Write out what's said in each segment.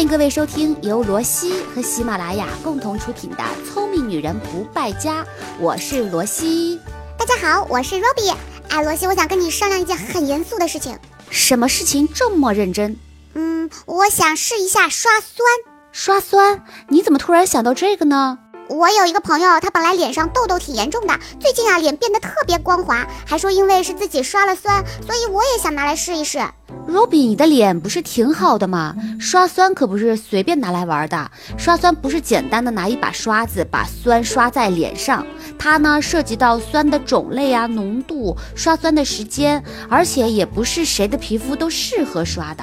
欢迎各位收听由罗西和喜马拉雅共同出品的《聪明女人不败家》，我是罗西。大家好，我是 Robbie。哎，罗西，我想跟你商量一件很严肃的事情。什么事情这么认真？嗯，我想试一下刷酸。刷酸？你怎么突然想到这个呢？我有一个朋友，他本来脸上痘痘挺严重的，最近啊脸变得特别光滑，还说因为是自己刷了酸，所以我也想拿来试一试。Robbie，你的脸不是挺好的吗？刷酸可不是随便拿来玩的，刷酸不是简单的拿一把刷子把酸刷在脸上，它呢涉及到酸的种类啊、浓度、刷酸的时间，而且也不是谁的皮肤都适合刷的。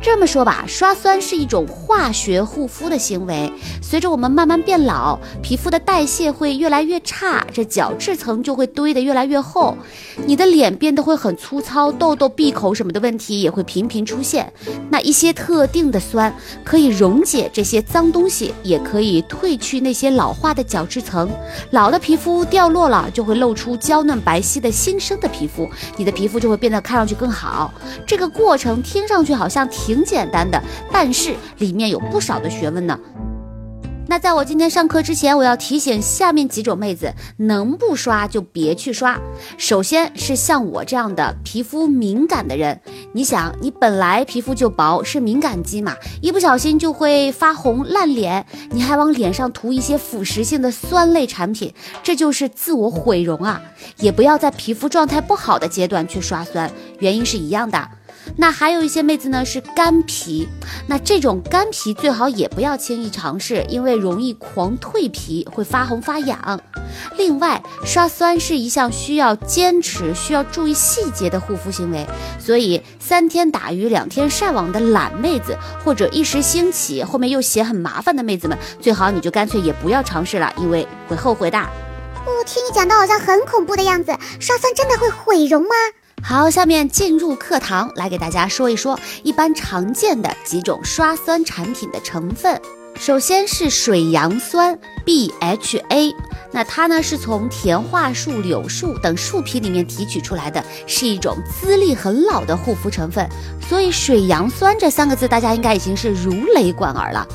这么说吧，刷酸是一种化学护肤的行为。随着我们慢慢变老，皮肤的代谢会越来越差，这角质层就会堆得越来越厚，你的脸变得会很粗糙，痘痘、闭口什么的问题也会频频出现。那一些特定的酸可以溶解这些脏东西，也可以褪去那些老化的角质层。老的皮肤掉落了，就会露出娇嫩白皙的新生的皮肤，你的皮肤就会变得看上去更好。这个过程听上去好像挺。挺简单的，但是里面有不少的学问呢。那在我今天上课之前，我要提醒下面几种妹子，能不刷就别去刷。首先是像我这样的皮肤敏感的人，你想，你本来皮肤就薄，是敏感肌嘛，一不小心就会发红烂脸，你还往脸上涂一些腐蚀性的酸类产品，这就是自我毁容啊！也不要在皮肤状态不好的阶段去刷酸，原因是一样的。那还有一些妹子呢是干皮，那这种干皮最好也不要轻易尝试，因为容易狂蜕皮，会发红发痒。另外，刷酸是一项需要坚持、需要注意细节的护肤行为，所以三天打鱼两天晒网的懒妹子，或者一时兴起后面又嫌很麻烦的妹子们，最好你就干脆也不要尝试了，因为会后悔的。我听你讲的好像很恐怖的样子，刷酸真的会毁容吗？好，下面进入课堂，来给大家说一说一般常见的几种刷酸产品的成分。首先是水杨酸 （BHA），那它呢是从甜桦树、柳树等树皮里面提取出来的，是一种资历很老的护肤成分，所以水杨酸这三个字大家应该已经是如雷贯耳了。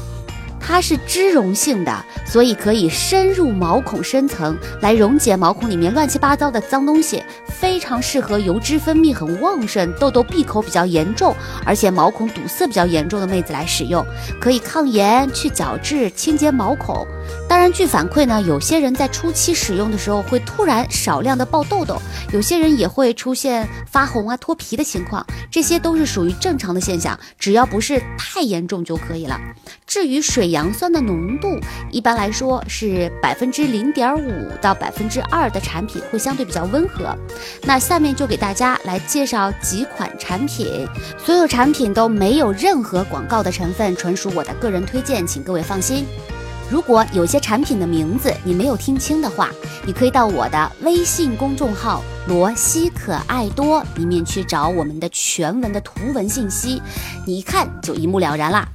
它是脂溶性的，所以可以深入毛孔深层来溶解毛孔里面乱七八糟的脏东西，非常适合油脂分泌很旺盛、痘痘闭口比较严重，而且毛孔堵塞比较严重的妹子来使用，可以抗炎、去角质、清洁毛孔。当然，据反馈呢，有些人在初期使用的时候会突然少量的爆痘痘，有些人也会出现发红啊、脱皮的情况，这些都是属于正常的现象，只要不是太严重就可以了。至于水杨酸的浓度，一般来说是百分之零点五到百分之二的产品会相对比较温和。那下面就给大家来介绍几款产品，所有产品都没有任何广告的成分，纯属我的个人推荐，请各位放心。如果有些产品的名字你没有听清的话，你可以到我的微信公众号“罗西可爱多”里面去找我们的全文的图文信息，你一看就一目了然啦。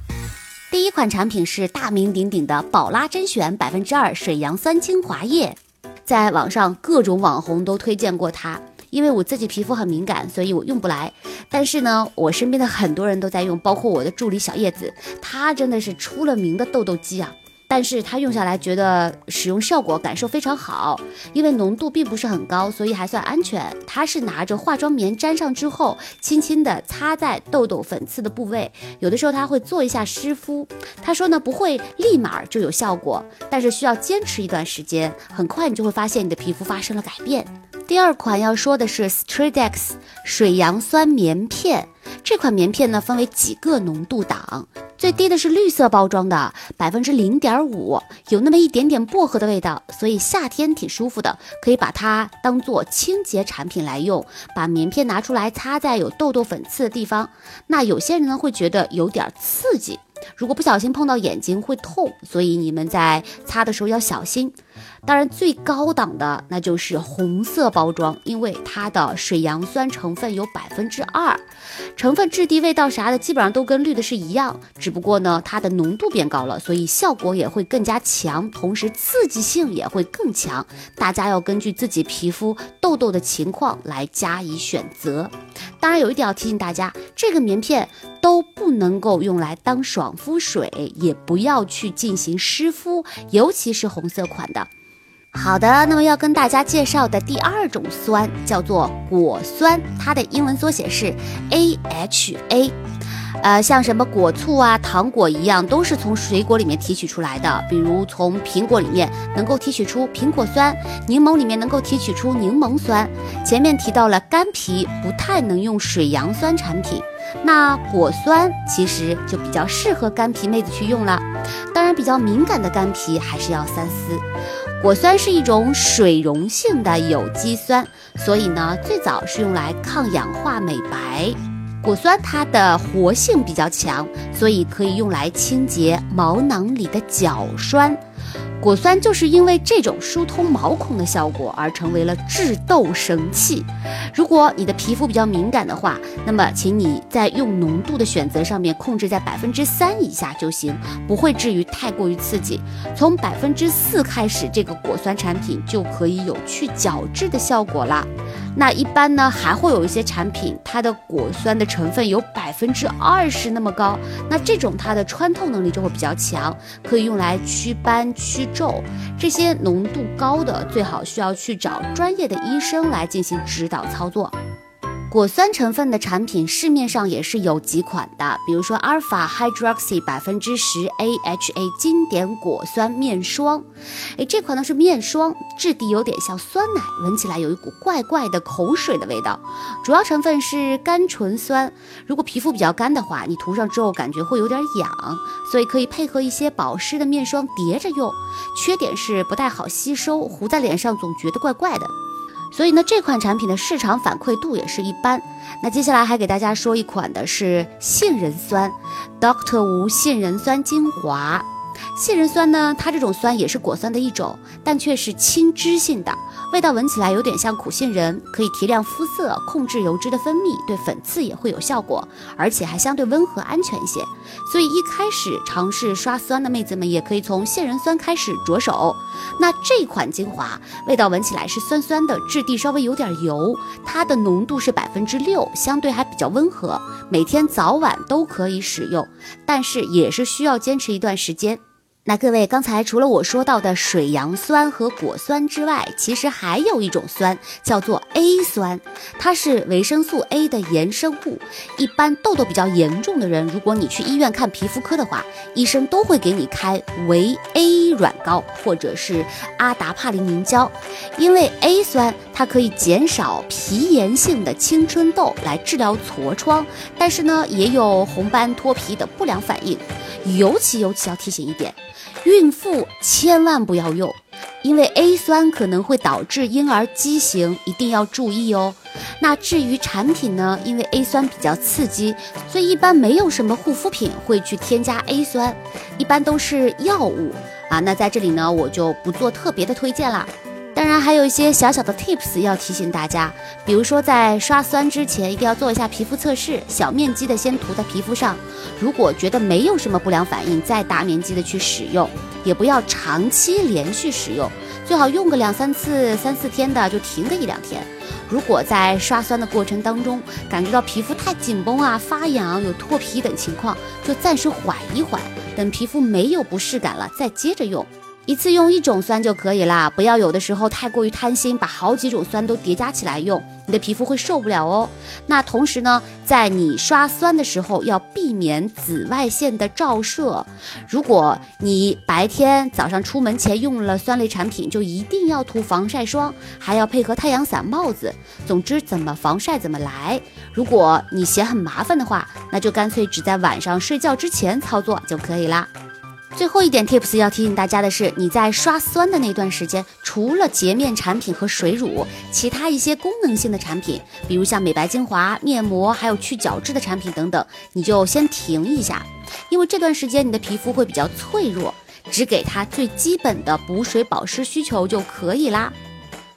第一款产品是大名鼎鼎的宝拉甄选百分之二水杨酸精华液，在网上各种网红都推荐过它，因为我自己皮肤很敏感，所以我用不来。但是呢，我身边的很多人都在用，包括我的助理小叶子，她真的是出了名的痘痘肌啊。但是它用下来觉得使用效果感受非常好，因为浓度并不是很高，所以还算安全。它是拿着化妆棉粘上之后，轻轻的擦在痘痘粉刺的部位，有的时候他会做一下湿敷。他说呢不会立马就有效果，但是需要坚持一段时间，很快你就会发现你的皮肤发生了改变。第二款要说的是 Stridex 水杨酸棉片，这款棉片呢分为几个浓度档。最低的是绿色包装的，百分之零点五，有那么一点点薄荷的味道，所以夏天挺舒服的，可以把它当做清洁产品来用。把棉片拿出来擦在有痘痘粉刺的地方，那有些人呢会觉得有点刺激，如果不小心碰到眼睛会痛，所以你们在擦的时候要小心。当然，最高档的那就是红色包装，因为它的水杨酸成分有百分之二，成分、质地、味道啥的基本上都跟绿的是一样，只不过呢，它的浓度变高了，所以效果也会更加强，同时刺激性也会更强。大家要根据自己皮肤痘痘的情况来加以选择。当然，有一点要提醒大家，这个棉片都不能够用来当爽肤水，也不要去进行湿敷，尤其是红色款的。好的，那么要跟大家介绍的第二种酸叫做果酸，它的英文缩写是 AHA。呃，像什么果醋啊、糖果一样，都是从水果里面提取出来的。比如从苹果里面能够提取出苹果酸，柠檬里面能够提取出柠檬酸。前面提到了干皮不太能用水杨酸产品，那果酸其实就比较适合干皮妹子去用了。当然，比较敏感的干皮还是要三思。果酸是一种水溶性的有机酸，所以呢，最早是用来抗氧化美白。果酸它的活性比较强，所以可以用来清洁毛囊里的角栓。果酸就是因为这种疏通毛孔的效果而成为了治痘神器。如果你的皮肤比较敏感的话，那么请你在用浓度的选择上面控制在百分之三以下就行，不会至于太过于刺激。从百分之四开始，这个果酸产品就可以有去角质的效果啦。那一般呢，还会有一些产品，它的果酸的成分有百分之二十那么高，那这种它的穿透能力就会比较强，可以用来祛斑祛。皱这些浓度高的，最好需要去找专业的医生来进行指导操作。果酸成分的产品市面上也是有几款的，比如说阿尔法 hydroxy 百分之十 AHA 经典果酸面霜，哎，这款呢是面霜，质地有点像酸奶，闻起来有一股怪怪的口水的味道。主要成分是甘醇酸，如果皮肤比较干的话，你涂上之后感觉会有点痒，所以可以配合一些保湿的面霜叠着用。缺点是不太好吸收，糊在脸上总觉得怪怪的。所以呢，这款产品的市场反馈度也是一般。那接下来还给大家说一款的是杏仁酸，Doctor 无杏仁酸精华。杏仁酸呢，它这种酸也是果酸的一种，但却是清脂性的。味道闻起来有点像苦杏仁，可以提亮肤色，控制油脂的分泌，对粉刺也会有效果，而且还相对温和安全一些。所以一开始尝试刷酸的妹子们也可以从杏仁酸开始着手。那这款精华味道闻起来是酸酸的，质地稍微有点油，它的浓度是百分之六，相对还比较温和，每天早晚都可以使用，但是也是需要坚持一段时间。那各位，刚才除了我说到的水杨酸和果酸之外，其实还有一种酸叫做 A 酸，它是维生素 A 的衍生物。一般痘痘比较严重的人，如果你去医院看皮肤科的话，医生都会给你开维 A 软膏或者是阿达帕林凝胶，因为 A 酸它可以减少皮炎性的青春痘，来治疗痤疮，但是呢，也有红斑脱皮的不良反应。尤其尤其要提醒一点。孕妇千万不要用，因为 A 酸可能会导致婴儿畸形，一定要注意哦。那至于产品呢，因为 A 酸比较刺激，所以一般没有什么护肤品会去添加 A 酸，一般都是药物啊。那在这里呢，我就不做特别的推荐啦。当然，还有一些小小的 tips 要提醒大家，比如说在刷酸之前，一定要做一下皮肤测试，小面积的先涂在皮肤上。如果觉得没有什么不良反应，再大面积的去使用，也不要长期连续使用，最好用个两三次、三四天的就停个一两天。如果在刷酸的过程当中感觉到皮肤太紧绷啊、发痒、有脱皮等情况，就暂时缓一缓，等皮肤没有不适感了再接着用。一次用一种酸就可以啦，不要有的时候太过于贪心，把好几种酸都叠加起来用，你的皮肤会受不了哦。那同时呢，在你刷酸的时候要避免紫外线的照射。如果你白天早上出门前用了酸类产品，就一定要涂防晒霜，还要配合太阳伞、帽子。总之，怎么防晒怎么来。如果你嫌很麻烦的话，那就干脆只在晚上睡觉之前操作就可以啦。最后一点 tips 要提醒大家的是，你在刷酸的那段时间，除了洁面产品和水乳，其他一些功能性的产品，比如像美白精华、面膜，还有去角质的产品等等，你就先停一下，因为这段时间你的皮肤会比较脆弱。只给它最基本的补水保湿需求就可以啦。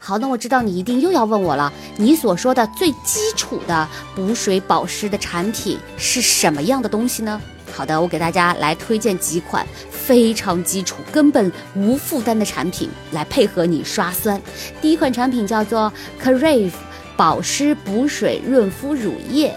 好，那我知道你一定又要问我了，你所说的最基础的补水保湿的产品是什么样的东西呢？好的，我给大家来推荐几款非常基础、根本无负担的产品来配合你刷酸。第一款产品叫做 Crave 保湿补水润肤乳液。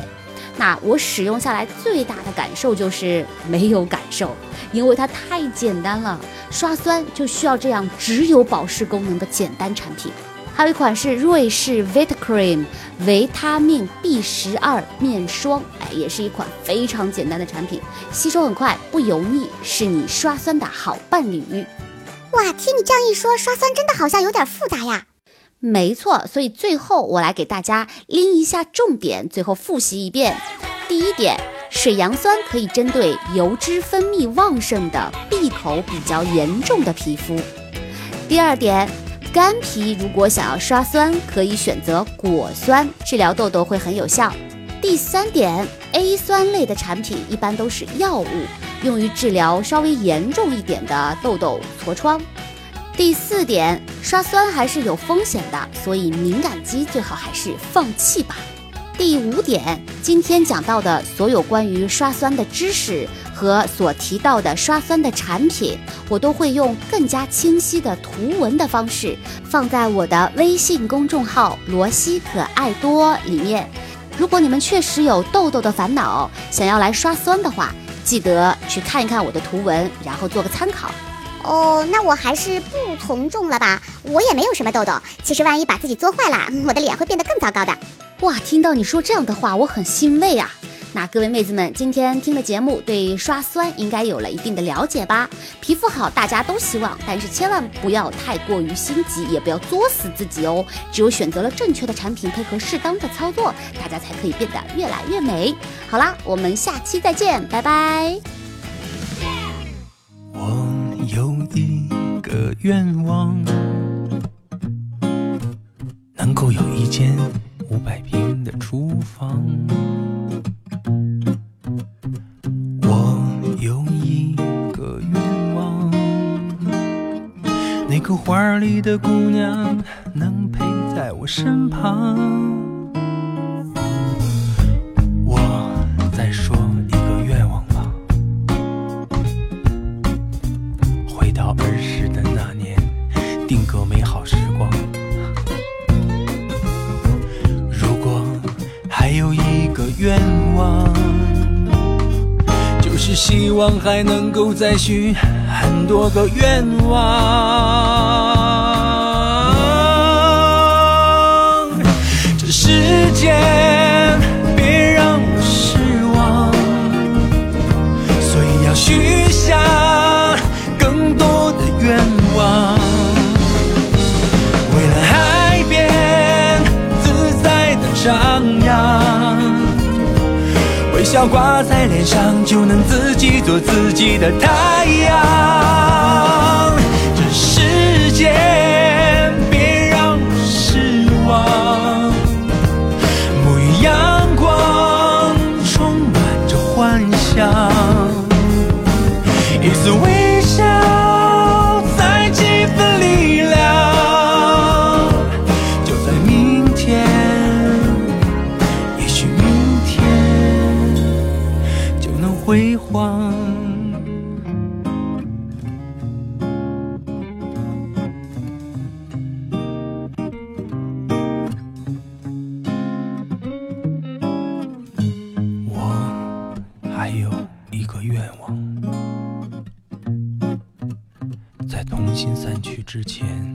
那我使用下来最大的感受就是没有感受，因为它太简单了，刷酸就需要这样只有保湿功能的简单产品。还有一款是瑞士 Vita Cream 维他命 B 十二面霜，哎，也是一款非常简单的产品，吸收很快，不油腻，是你刷酸的好伴侣。哇，听你这样一说，刷酸真的好像有点复杂呀。没错，所以最后我来给大家拎一下重点，最后复习一遍。第一点，水杨酸可以针对油脂分泌旺盛的、闭口比较严重的皮肤。第二点，干皮如果想要刷酸，可以选择果酸，治疗痘痘会很有效。第三点，A 酸类的产品一般都是药物，用于治疗稍微严重一点的痘痘、痤疮。第四点，刷酸还是有风险的，所以敏感肌最好还是放弃吧。第五点，今天讲到的所有关于刷酸的知识和所提到的刷酸的产品，我都会用更加清晰的图文的方式放在我的微信公众号“罗西可爱多”里面。如果你们确实有痘痘的烦恼，想要来刷酸的话，记得去看一看我的图文，然后做个参考。哦，那我还是不从众了吧？我也没有什么痘痘，其实万一把自己做坏了，我的脸会变得更糟糕的。哇，听到你说这样的话，我很欣慰啊。那各位妹子们，今天听了节目，对刷酸应该有了一定的了解吧？皮肤好，大家都希望，但是千万不要太过于心急，也不要作死自己哦。只有选择了正确的产品，配合适当的操作，大家才可以变得越来越美。好啦，我们下期再见，拜拜。的愿望，能够有一间我有一个愿望，那个花里的姑娘能陪在我身旁。望还能够再许很多个愿望，这世界笑挂在脸上，就能自己做自己的太阳。心散去之前，